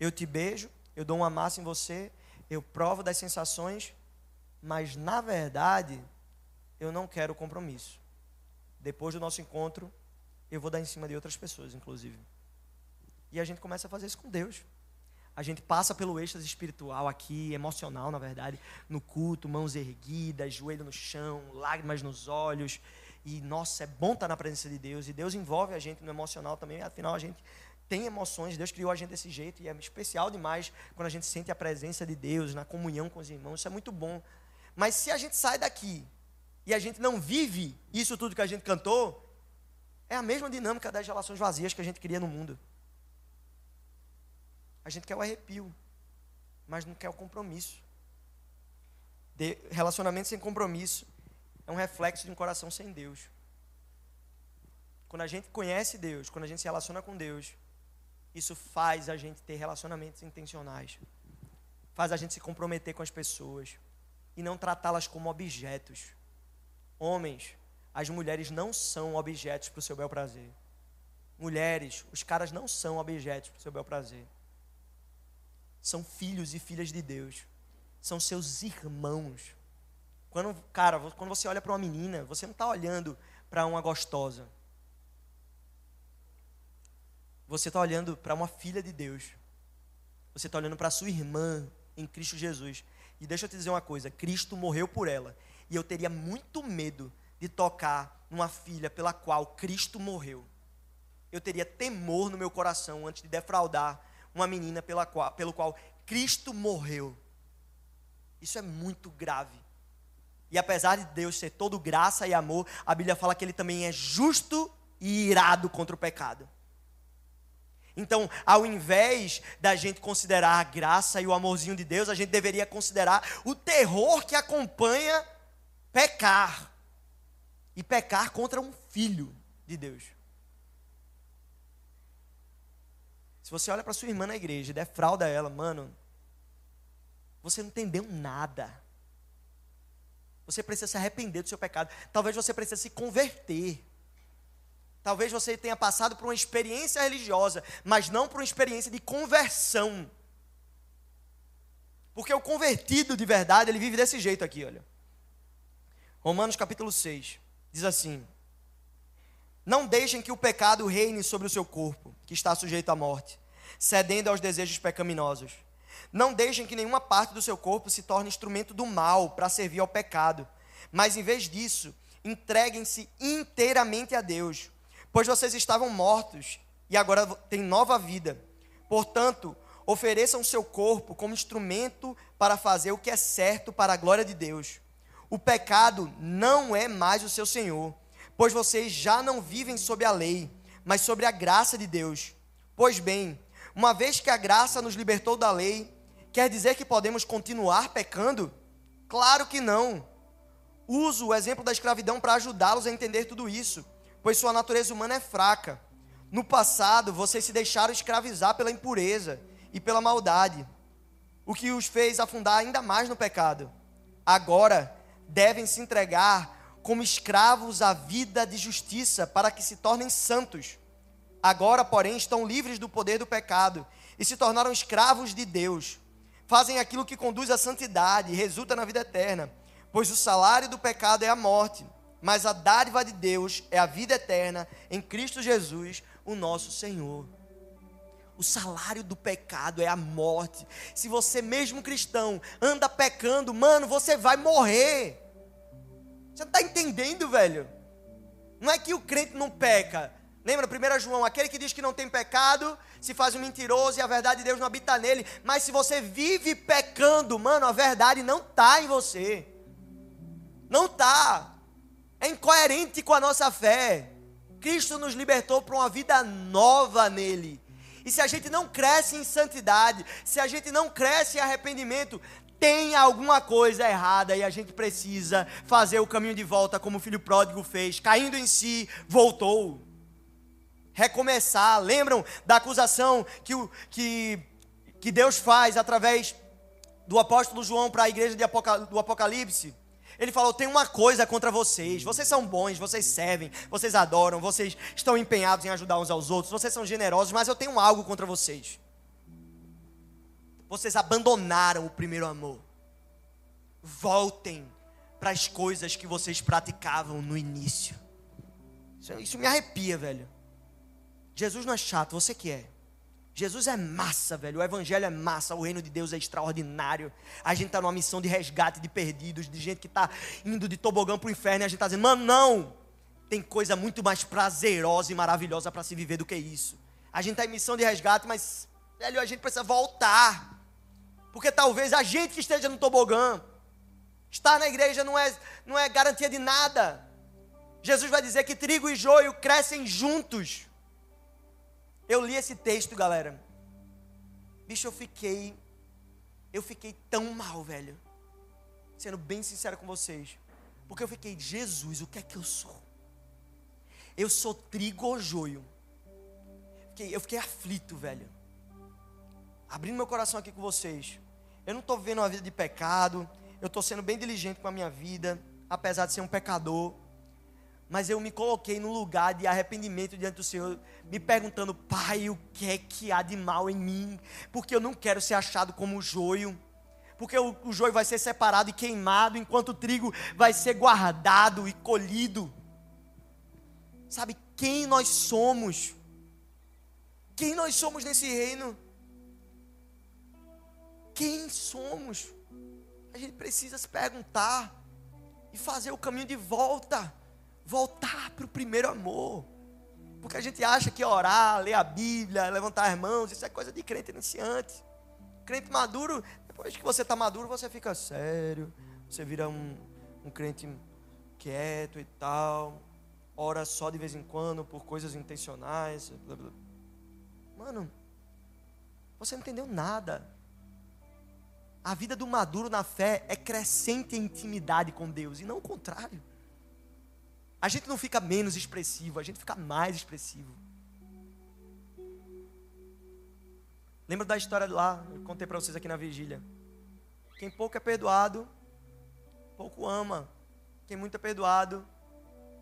Eu te beijo, eu dou uma massa em você, eu provo das sensações, mas na verdade, eu não quero compromisso. Depois do nosso encontro, eu vou dar em cima de outras pessoas, inclusive. E a gente começa a fazer isso com Deus. A gente passa pelo êxtase espiritual aqui, emocional, na verdade, no culto, mãos erguidas, joelho no chão, lágrimas nos olhos. E, nossa, é bom estar na presença de Deus. E Deus envolve a gente no emocional também. Afinal, a gente tem emoções. Deus criou a gente desse jeito. E é especial demais quando a gente sente a presença de Deus, na comunhão com os irmãos. Isso é muito bom. Mas se a gente sai daqui e a gente não vive isso tudo que a gente cantou, é a mesma dinâmica das relações vazias que a gente cria no mundo. A gente quer o arrepio, mas não quer o compromisso. De, relacionamento sem compromisso é um reflexo de um coração sem Deus. Quando a gente conhece Deus, quando a gente se relaciona com Deus, isso faz a gente ter relacionamentos intencionais. Faz a gente se comprometer com as pessoas e não tratá-las como objetos. Homens, as mulheres não são objetos para o seu bel prazer. Mulheres, os caras não são objetos para o seu bel prazer. São filhos e filhas de Deus. São seus irmãos. Quando, cara, quando você olha para uma menina, você não está olhando para uma gostosa. Você está olhando para uma filha de Deus. Você está olhando para sua irmã em Cristo Jesus. E deixa eu te dizer uma coisa: Cristo morreu por ela. E eu teria muito medo de tocar numa filha pela qual Cristo morreu. Eu teria temor no meu coração antes de defraudar uma menina pela qual, pelo qual Cristo morreu. Isso é muito grave. E apesar de Deus ser todo graça e amor, a Bíblia fala que ele também é justo e irado contra o pecado. Então, ao invés da gente considerar a graça e o amorzinho de Deus, a gente deveria considerar o terror que acompanha pecar e pecar contra um filho de Deus. Se você olha para sua irmã na igreja e defrauda ela, mano, você não entendeu nada. Você precisa se arrepender do seu pecado. Talvez você precise se converter. Talvez você tenha passado por uma experiência religiosa, mas não por uma experiência de conversão. Porque o convertido de verdade, ele vive desse jeito aqui, olha. Romanos capítulo 6 diz assim: Não deixem que o pecado reine sobre o seu corpo, que está sujeito à morte, cedendo aos desejos pecaminosos. Não deixem que nenhuma parte do seu corpo se torne instrumento do mal para servir ao pecado, mas em vez disso, entreguem-se inteiramente a Deus, pois vocês estavam mortos e agora têm nova vida. Portanto, ofereçam seu corpo como instrumento para fazer o que é certo para a glória de Deus. O pecado não é mais o seu senhor, pois vocês já não vivem sob a lei, mas sobre a graça de Deus. Pois bem, uma vez que a graça nos libertou da lei, quer dizer que podemos continuar pecando? Claro que não. Uso o exemplo da escravidão para ajudá-los a entender tudo isso, pois sua natureza humana é fraca. No passado, vocês se deixaram escravizar pela impureza e pela maldade, o que os fez afundar ainda mais no pecado. Agora, devem se entregar como escravos à vida de justiça para que se tornem santos. Agora, porém, estão livres do poder do pecado e se tornaram escravos de Deus. Fazem aquilo que conduz à santidade e resulta na vida eterna, pois o salário do pecado é a morte, mas a dádiva de Deus é a vida eterna em Cristo Jesus, o nosso Senhor. O salário do pecado é a morte. Se você, mesmo cristão, anda pecando, mano, você vai morrer. Você não está entendendo, velho? Não é que o crente não peca. Lembra, 1 João, aquele que diz que não tem pecado, se faz um mentiroso e a verdade de Deus não habita nele. Mas se você vive pecando, mano, a verdade não está em você. Não está. É incoerente com a nossa fé. Cristo nos libertou para uma vida nova nele. E se a gente não cresce em santidade, se a gente não cresce em arrependimento, tem alguma coisa errada e a gente precisa fazer o caminho de volta como o filho pródigo fez, caindo em si, voltou. Recomeçar. Lembram da acusação que, que, que Deus faz através do apóstolo João para a igreja do Apocalipse? Ele falou: tem uma coisa contra vocês. Vocês são bons, vocês servem, vocês adoram, vocês estão empenhados em ajudar uns aos outros, vocês são generosos, mas eu tenho algo contra vocês. Vocês abandonaram o primeiro amor. Voltem para as coisas que vocês praticavam no início. Isso, isso me arrepia, velho. Jesus não é chato, você que é. Jesus é massa, velho. O evangelho é massa. O reino de Deus é extraordinário. A gente está numa missão de resgate de perdidos, de gente que está indo de tobogã para o inferno. E a gente está dizendo, mano, não. Tem coisa muito mais prazerosa e maravilhosa para se viver do que isso. A gente está em missão de resgate, mas, velho, a gente precisa voltar. Porque talvez a gente que esteja no tobogã, estar na igreja não é, não é garantia de nada. Jesus vai dizer que trigo e joio crescem juntos. Eu li esse texto, galera. Bicho, eu fiquei. Eu fiquei tão mal, velho. Sendo bem sincero com vocês. Porque eu fiquei, Jesus, o que é que eu sou? Eu sou trigo ou joio? Eu fiquei aflito, velho. Abrindo meu coração aqui com vocês. Eu não estou vivendo uma vida de pecado. Eu estou sendo bem diligente com a minha vida, apesar de ser um pecador. Mas eu me coloquei no lugar de arrependimento diante do Senhor, me perguntando, Pai, o que é que há de mal em mim? Porque eu não quero ser achado como joio. Porque o, o joio vai ser separado e queimado, enquanto o trigo vai ser guardado e colhido. Sabe quem nós somos? Quem nós somos nesse reino? Quem somos. A gente precisa se perguntar e fazer o caminho de volta, voltar para o primeiro amor. Porque a gente acha que orar, ler a Bíblia, levantar as mãos, isso é coisa de crente iniciante. Crente maduro, depois que você está maduro, você fica sério, você vira um, um crente quieto e tal, ora só de vez em quando por coisas intencionais. Blá, blá. Mano, você não entendeu nada. A vida do maduro na fé é crescente intimidade com Deus e não o contrário. A gente não fica menos expressivo, a gente fica mais expressivo. Lembra da história lá, eu contei para vocês aqui na vigília. Quem pouco é perdoado, pouco ama. Quem muito é perdoado,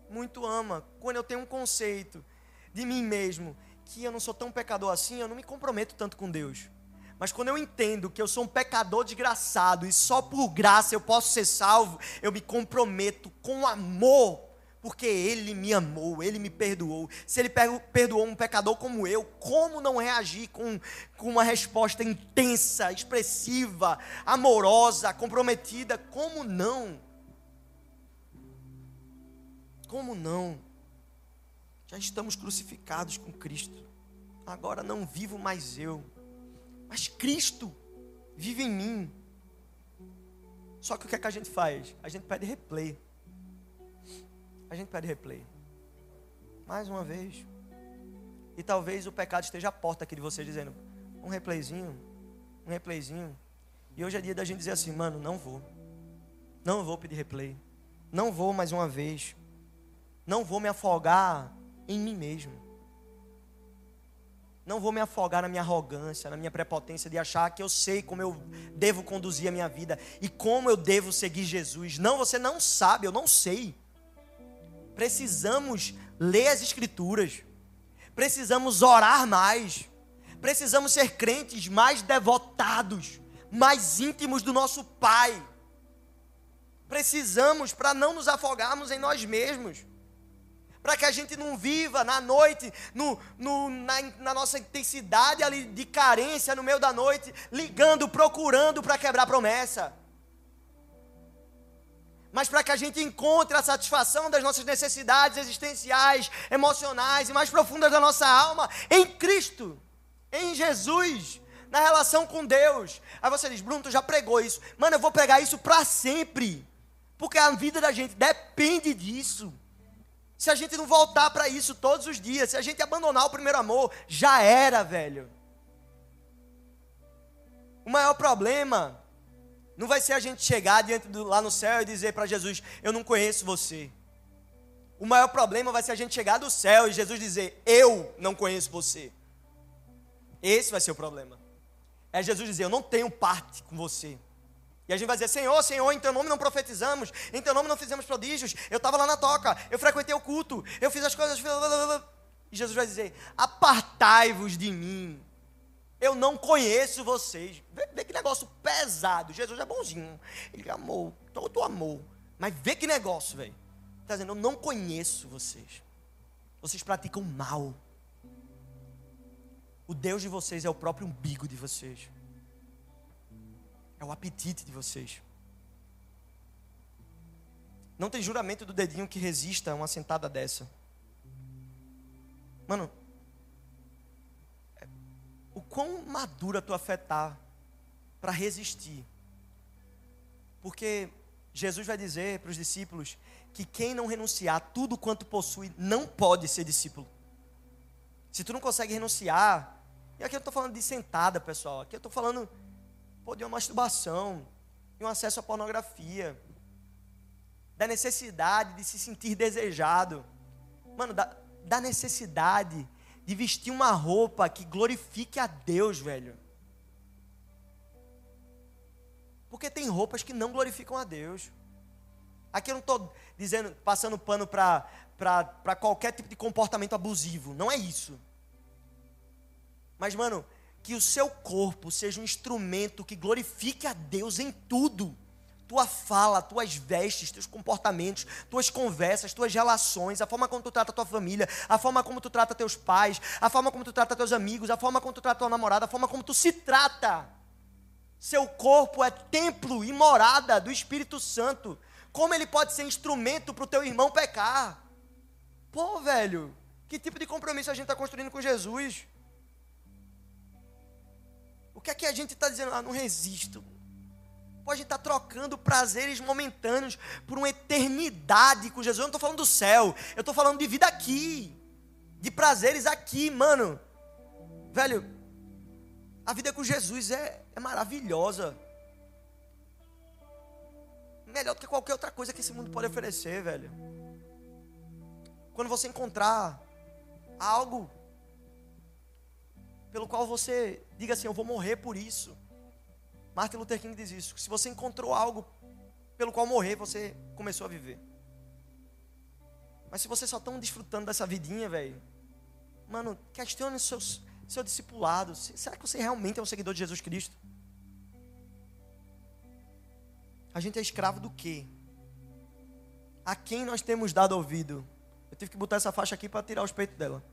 muito ama. Quando eu tenho um conceito de mim mesmo, que eu não sou tão pecador assim, eu não me comprometo tanto com Deus. Mas quando eu entendo que eu sou um pecador desgraçado e só por graça eu posso ser salvo, eu me comprometo com amor, porque Ele me amou, Ele me perdoou. Se Ele perdoou um pecador como eu, como não reagir com, com uma resposta intensa, expressiva, amorosa, comprometida? Como não? Como não? Já estamos crucificados com Cristo. Agora não vivo mais eu mas Cristo vive em mim. Só que o que é que a gente faz? A gente pede replay. A gente pede replay. Mais uma vez. E talvez o pecado esteja à porta aqui de você dizendo: um replayzinho, um replayzinho. E hoje é dia da gente dizer assim, mano, não vou. Não vou pedir replay. Não vou mais uma vez. Não vou me afogar em mim mesmo. Não vou me afogar na minha arrogância, na minha prepotência de achar que eu sei como eu devo conduzir a minha vida e como eu devo seguir Jesus. Não, você não sabe, eu não sei. Precisamos ler as Escrituras, precisamos orar mais, precisamos ser crentes mais devotados, mais íntimos do nosso Pai. Precisamos para não nos afogarmos em nós mesmos para que a gente não viva na noite, no, no, na, na, nossa intensidade ali de carência no meio da noite, ligando, procurando para quebrar promessa. Mas para que a gente encontre a satisfação das nossas necessidades existenciais, emocionais e mais profundas da nossa alma em Cristo, em Jesus, na relação com Deus. Aí você diz, Bruno, tu já pregou isso. Mano, eu vou pregar isso para sempre. Porque a vida da gente depende disso. Se a gente não voltar para isso todos os dias, se a gente abandonar o primeiro amor, já era, velho. O maior problema não vai ser a gente chegar diante do, lá no céu e dizer para Jesus: Eu não conheço você. O maior problema vai ser a gente chegar do céu e Jesus dizer: Eu não conheço você. Esse vai ser o problema. É Jesus dizer: Eu não tenho parte com você. E a gente vai dizer: Senhor, Senhor, em teu nome não profetizamos, em teu nome não fizemos prodígios. Eu estava lá na toca, eu frequentei o culto, eu fiz as coisas. E Jesus vai dizer: Apartai-vos de mim, eu não conheço vocês. Vê, vê, que negócio pesado. Jesus é bonzinho, ele amou, todo amor. Mas vê que negócio, velho. Está dizendo: Eu não conheço vocês. Vocês praticam mal. O Deus de vocês é o próprio umbigo de vocês. É o apetite de vocês. Não tem juramento do dedinho que resista a uma sentada dessa. Mano, o quão madura tua fé está para resistir? Porque Jesus vai dizer para os discípulos que quem não renunciar a tudo quanto possui não pode ser discípulo. Se tu não consegue renunciar, e aqui eu estou falando de sentada, pessoal, aqui eu estou falando pô, de uma masturbação, de um acesso à pornografia, da necessidade de se sentir desejado, mano, da, da necessidade de vestir uma roupa que glorifique a Deus, velho. Porque tem roupas que não glorificam a Deus. Aqui eu não estou dizendo, passando pano para qualquer tipo de comportamento abusivo. Não é isso. Mas, mano, que o seu corpo seja um instrumento que glorifique a Deus em tudo. Tua fala, tuas vestes, teus comportamentos, tuas conversas, tuas relações, a forma como tu trata tua família, a forma como tu trata teus pais, a forma como tu trata teus amigos, a forma como tu trata tua namorada, a forma como tu se trata. Seu corpo é templo e morada do Espírito Santo. Como ele pode ser instrumento para o teu irmão pecar? Pô, velho, que tipo de compromisso a gente está construindo com Jesus? O que é que a gente está dizendo? Ah, não resisto. Pode estar tá trocando prazeres momentâneos por uma eternidade com Jesus. Eu não estou falando do céu, eu estou falando de vida aqui, de prazeres aqui, mano. Velho, a vida com Jesus é, é maravilhosa. Melhor do que qualquer outra coisa que esse mundo pode oferecer, velho. Quando você encontrar algo pelo qual você diga assim: Eu vou morrer por isso. Martin Luther King diz isso. Se você encontrou algo pelo qual morrer, você começou a viver. Mas se você só está desfrutando dessa vidinha, velho, mano, questione seus, seu discipulado. Será que você realmente é um seguidor de Jesus Cristo? A gente é escravo do quê? A quem nós temos dado ouvido? Eu tive que botar essa faixa aqui para tirar os peitos dela.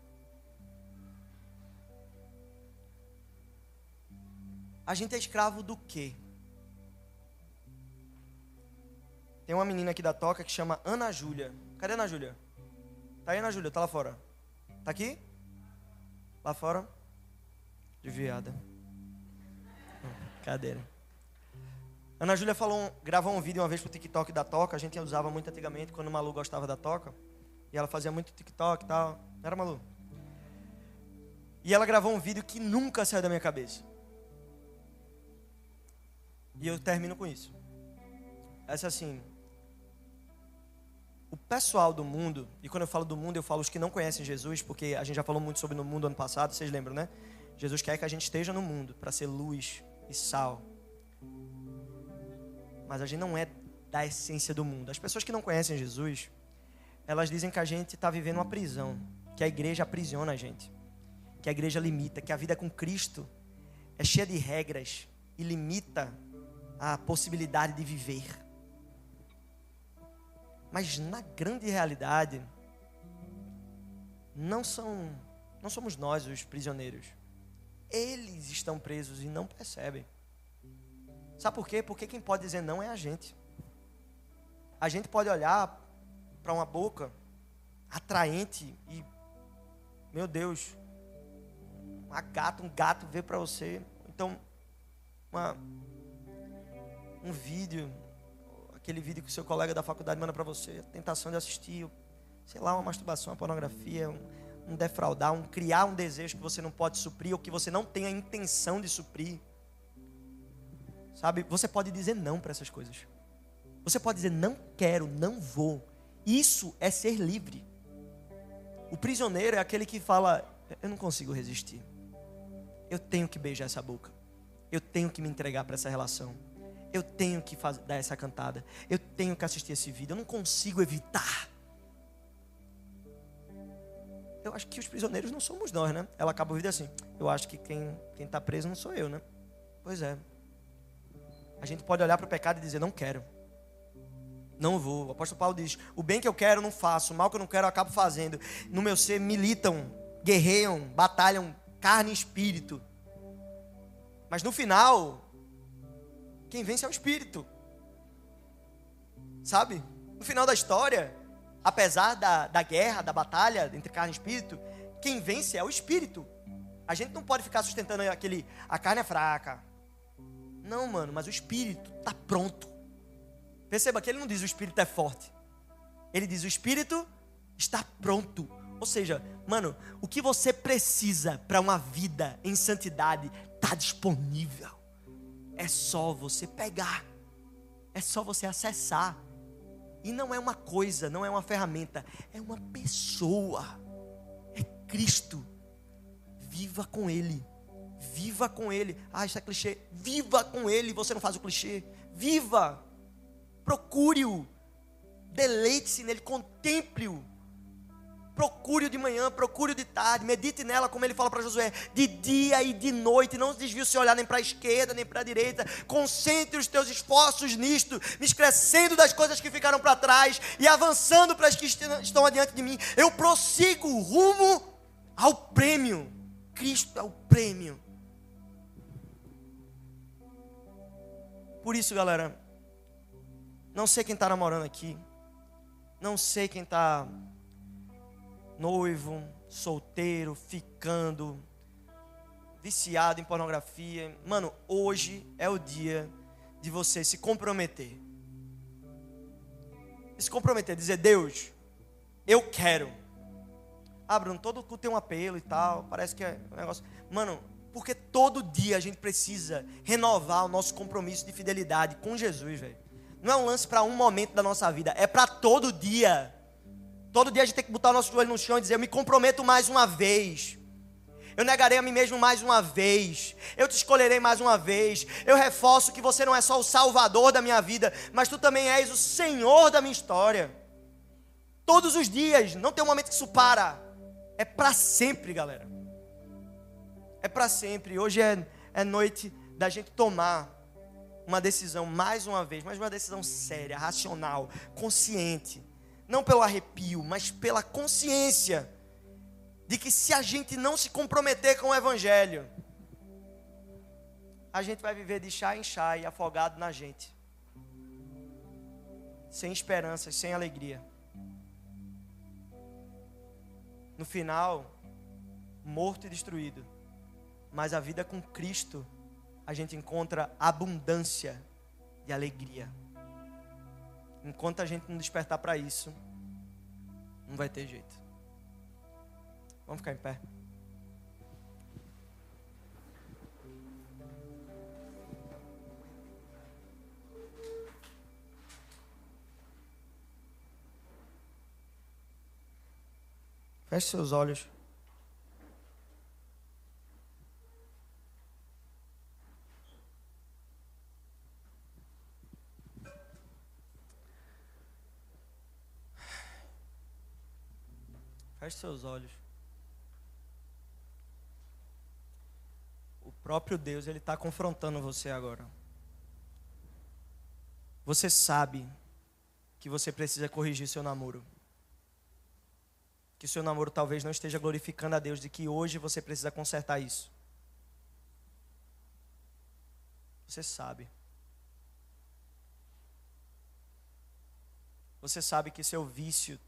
A gente é escravo do quê? Tem uma menina aqui da toca que chama Ana Júlia. Cadê Ana Júlia? Tá aí, Ana Júlia? Tá lá fora. Tá aqui? Lá fora? Desviada. Cadeira. Ana Júlia falou, gravou um vídeo uma vez pro TikTok da Toca. A gente usava muito antigamente quando o Malu gostava da Toca. E ela fazia muito TikTok e tal. Não era Malu? E ela gravou um vídeo que nunca saiu da minha cabeça. E eu termino com isso. Essa assim. O pessoal do mundo, e quando eu falo do mundo, eu falo os que não conhecem Jesus, porque a gente já falou muito sobre no mundo ano passado, vocês lembram, né? Jesus quer que a gente esteja no mundo para ser luz e sal. Mas a gente não é da essência do mundo. As pessoas que não conhecem Jesus, elas dizem que a gente está vivendo uma prisão, que a igreja aprisiona a gente, que a igreja limita, que a vida com Cristo é cheia de regras e limita a possibilidade de viver. Mas na grande realidade, não são, não somos nós os prisioneiros. Eles estão presos e não percebem. Sabe por quê? Porque quem pode dizer não é a gente. A gente pode olhar para uma boca atraente e, meu Deus, uma gata, um gato vê para você. Então, uma, um vídeo, aquele vídeo que o seu colega da faculdade manda para você, tentação de assistir, sei lá, uma masturbação, uma pornografia, um, um defraudar, um criar um desejo que você não pode suprir ou que você não tem a intenção de suprir. Sabe? Você pode dizer não para essas coisas. Você pode dizer não quero, não vou. Isso é ser livre. O prisioneiro é aquele que fala: eu não consigo resistir. Eu tenho que beijar essa boca. Eu tenho que me entregar para essa relação. Eu tenho que fazer, dar essa cantada. Eu tenho que assistir esse vídeo. Eu não consigo evitar. Eu acho que os prisioneiros não somos nós, né? Ela acaba o vídeo assim. Eu acho que quem está preso não sou eu, né? Pois é. A gente pode olhar para o pecado e dizer: não quero. Não vou. O apóstolo Paulo diz: o bem que eu quero, não faço. O mal que eu não quero, eu acabo fazendo. No meu ser militam, guerreiam, batalham carne e espírito. Mas no final, quem vence é o espírito. Sabe? No final da história, apesar da, da guerra, da batalha entre carne e espírito, quem vence é o espírito. A gente não pode ficar sustentando aquele. A carne é fraca. Não, mano, mas o espírito está pronto. Perceba que ele não diz o espírito é forte. Ele diz o espírito está pronto. Ou seja, mano, o que você precisa para uma vida em santidade está disponível. É só você pegar. É só você acessar. E não é uma coisa, não é uma ferramenta, é uma pessoa. É Cristo. Viva com Ele. Viva com Ele. Ah, isso é clichê. Viva com Ele. Você não faz o clichê. Viva. Procure-o. Deleite-se nele. Contemple-o. Procure-o de manhã, procure-o de tarde, medite nela, como ele fala para Josué, de dia e de noite. Não desvie o seu olhar nem para a esquerda, nem para a direita. Concentre os teus esforços nisto, me esquecendo das coisas que ficaram para trás e avançando para as que estão adiante de mim. Eu prossigo rumo ao prêmio. Cristo é o prêmio. Por isso, galera, não sei quem está namorando aqui, não sei quem está noivo, solteiro, ficando, viciado em pornografia. Mano, hoje é o dia de você se comprometer. Se comprometer, dizer, Deus, eu quero. Ah, Bruno, todo culto tem um apelo e tal, parece que é um negócio. Mano, porque todo dia a gente precisa renovar o nosso compromisso de fidelidade com Jesus, velho. Não é um lance para um momento da nossa vida, é para todo dia. Todo dia a gente tem que botar o nosso joelho no chão e dizer: Eu me comprometo mais uma vez. Eu negarei a mim mesmo mais uma vez. Eu te escolherei mais uma vez. Eu reforço que você não é só o salvador da minha vida, mas tu também és o Senhor da minha história. Todos os dias, não tem um momento que isso para. É para sempre, galera. É para sempre. Hoje é, é noite da gente tomar uma decisão, mais uma vez, mas uma decisão séria, racional, consciente. Não pelo arrepio, mas pela consciência de que se a gente não se comprometer com o Evangelho, a gente vai viver de chá em chá e afogado na gente, sem esperança, sem alegria. No final, morto e destruído, mas a vida com Cristo, a gente encontra abundância de alegria. Enquanto a gente não despertar para isso, não vai ter jeito. Vamos ficar em pé. Feche seus olhos. Seus olhos. próprio Deus, Ele está confrontando você agora. Você sabe que você precisa corrigir seu namoro. Que seu namoro talvez não esteja glorificando a Deus, de que hoje você precisa consertar isso. Você sabe. Você sabe que seu vício,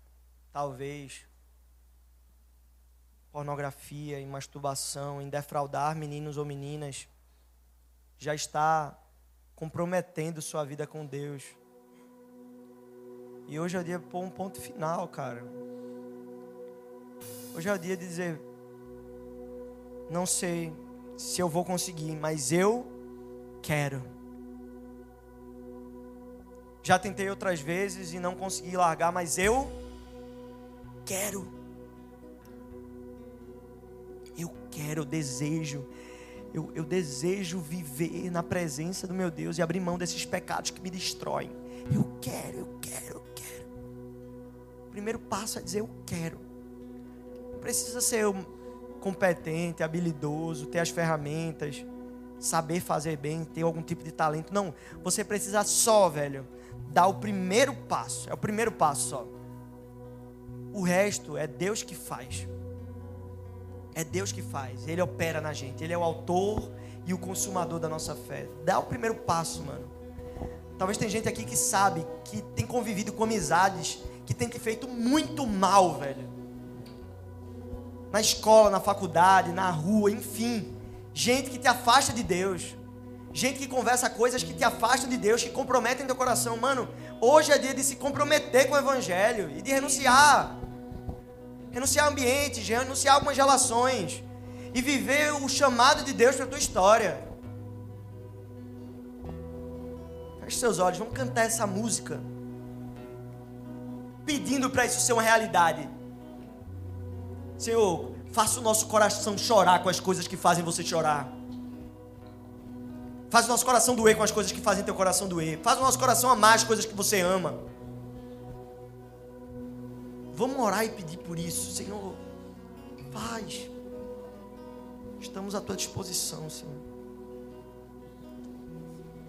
talvez, pornografia, em masturbação, em defraudar meninos ou meninas, já está comprometendo sua vida com Deus. E hoje é o dia de pôr um ponto final, cara. Hoje é o dia de dizer: não sei se eu vou conseguir, mas eu quero. Já tentei outras vezes e não consegui largar, mas eu quero quero, eu desejo. Eu, eu desejo viver na presença do meu Deus e abrir mão desses pecados que me destroem. Eu quero, eu quero, eu quero. O primeiro passo é dizer eu quero. Não precisa ser competente, habilidoso, ter as ferramentas, saber fazer bem, ter algum tipo de talento. Não, você precisa só, velho, dar o primeiro passo. É o primeiro passo só. O resto é Deus que faz. É Deus que faz, Ele opera na gente, Ele é o autor e o consumador da nossa fé. Dá o primeiro passo, mano. Talvez tem gente aqui que sabe, que tem convivido com amizades, que tem te feito muito mal, velho. Na escola, na faculdade, na rua, enfim. Gente que te afasta de Deus. Gente que conversa coisas que te afastam de Deus, que comprometem teu coração. Mano, hoje é dia de se comprometer com o Evangelho e de renunciar renunciar ambientes, renunciar algumas relações e viver o chamado de Deus para a tua história. Feche seus olhos, vamos cantar essa música. Pedindo para isso ser uma realidade. Senhor, faça o nosso coração chorar com as coisas que fazem você chorar. Faz o nosso coração doer com as coisas que fazem teu coração doer. Faz o nosso coração amar as coisas que você ama. Vamos orar e pedir por isso, Senhor. Faz. Estamos à tua disposição, Senhor.